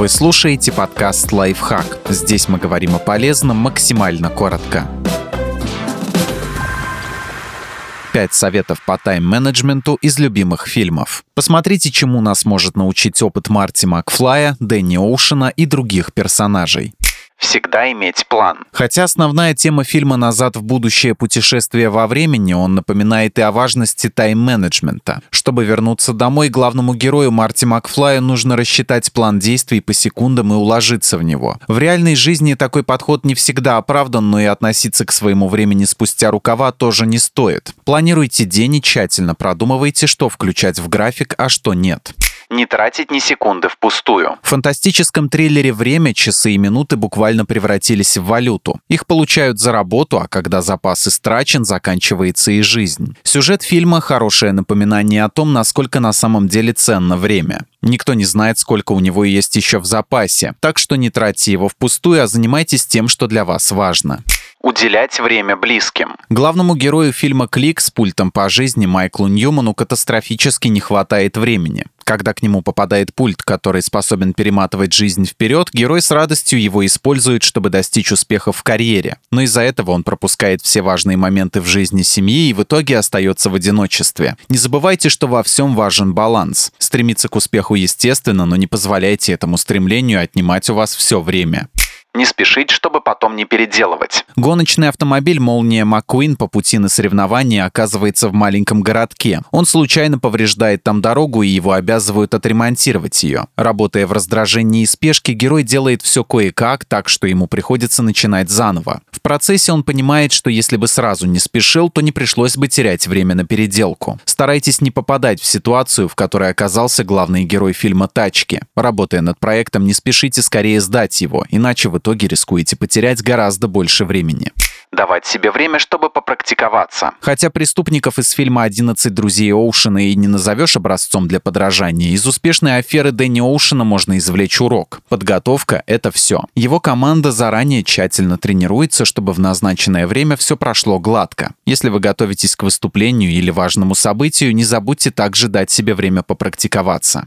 Вы слушаете подкаст «Лайфхак». Здесь мы говорим о полезном максимально коротко. Пять советов по тайм-менеджменту из любимых фильмов. Посмотрите, чему нас может научить опыт Марти Макфлая, Дэнни Оушена и других персонажей всегда иметь план. Хотя основная тема фильма «Назад в будущее. Путешествие во времени» он напоминает и о важности тайм-менеджмента. Чтобы вернуться домой, главному герою Марти Макфлая нужно рассчитать план действий по секундам и уложиться в него. В реальной жизни такой подход не всегда оправдан, но и относиться к своему времени спустя рукава тоже не стоит. Планируйте день и тщательно продумывайте, что включать в график, а что нет не тратить ни секунды впустую. В фантастическом триллере «Время» часы и минуты буквально превратились в валюту. Их получают за работу, а когда запас истрачен, заканчивается и жизнь. Сюжет фильма – хорошее напоминание о том, насколько на самом деле ценно время. Никто не знает, сколько у него есть еще в запасе, так что не тратьте его впустую, а занимайтесь тем, что для вас важно уделять время близким. Главному герою фильма «Клик» с пультом по жизни Майклу Ньюману катастрофически не хватает времени. Когда к нему попадает пульт, который способен перематывать жизнь вперед, герой с радостью его использует, чтобы достичь успехов в карьере. Но из-за этого он пропускает все важные моменты в жизни семьи и в итоге остается в одиночестве. Не забывайте, что во всем важен баланс. Стремиться к успеху естественно, но не позволяйте этому стремлению отнимать у вас все время. Не спешить, чтобы потом не переделывать. Гоночный автомобиль «Молния Маккуин» по пути на соревнования оказывается в маленьком городке. Он случайно повреждает там дорогу, и его обязывают отремонтировать ее. Работая в раздражении и спешке, герой делает все кое-как, так что ему приходится начинать заново. В процессе он понимает, что если бы сразу не спешил, то не пришлось бы терять время на переделку. Старайтесь не попадать в ситуацию, в которой оказался главный герой фильма «Тачки». Работая над проектом, не спешите скорее сдать его, иначе вы итоге рискуете потерять гораздо больше времени давать себе время, чтобы попрактиковаться. Хотя преступников из фильма «11 друзей Оушена» и не назовешь образцом для подражания, из успешной аферы Дэнни Оушена можно извлечь урок. Подготовка — это все. Его команда заранее тщательно тренируется, чтобы в назначенное время все прошло гладко. Если вы готовитесь к выступлению или важному событию, не забудьте также дать себе время попрактиковаться.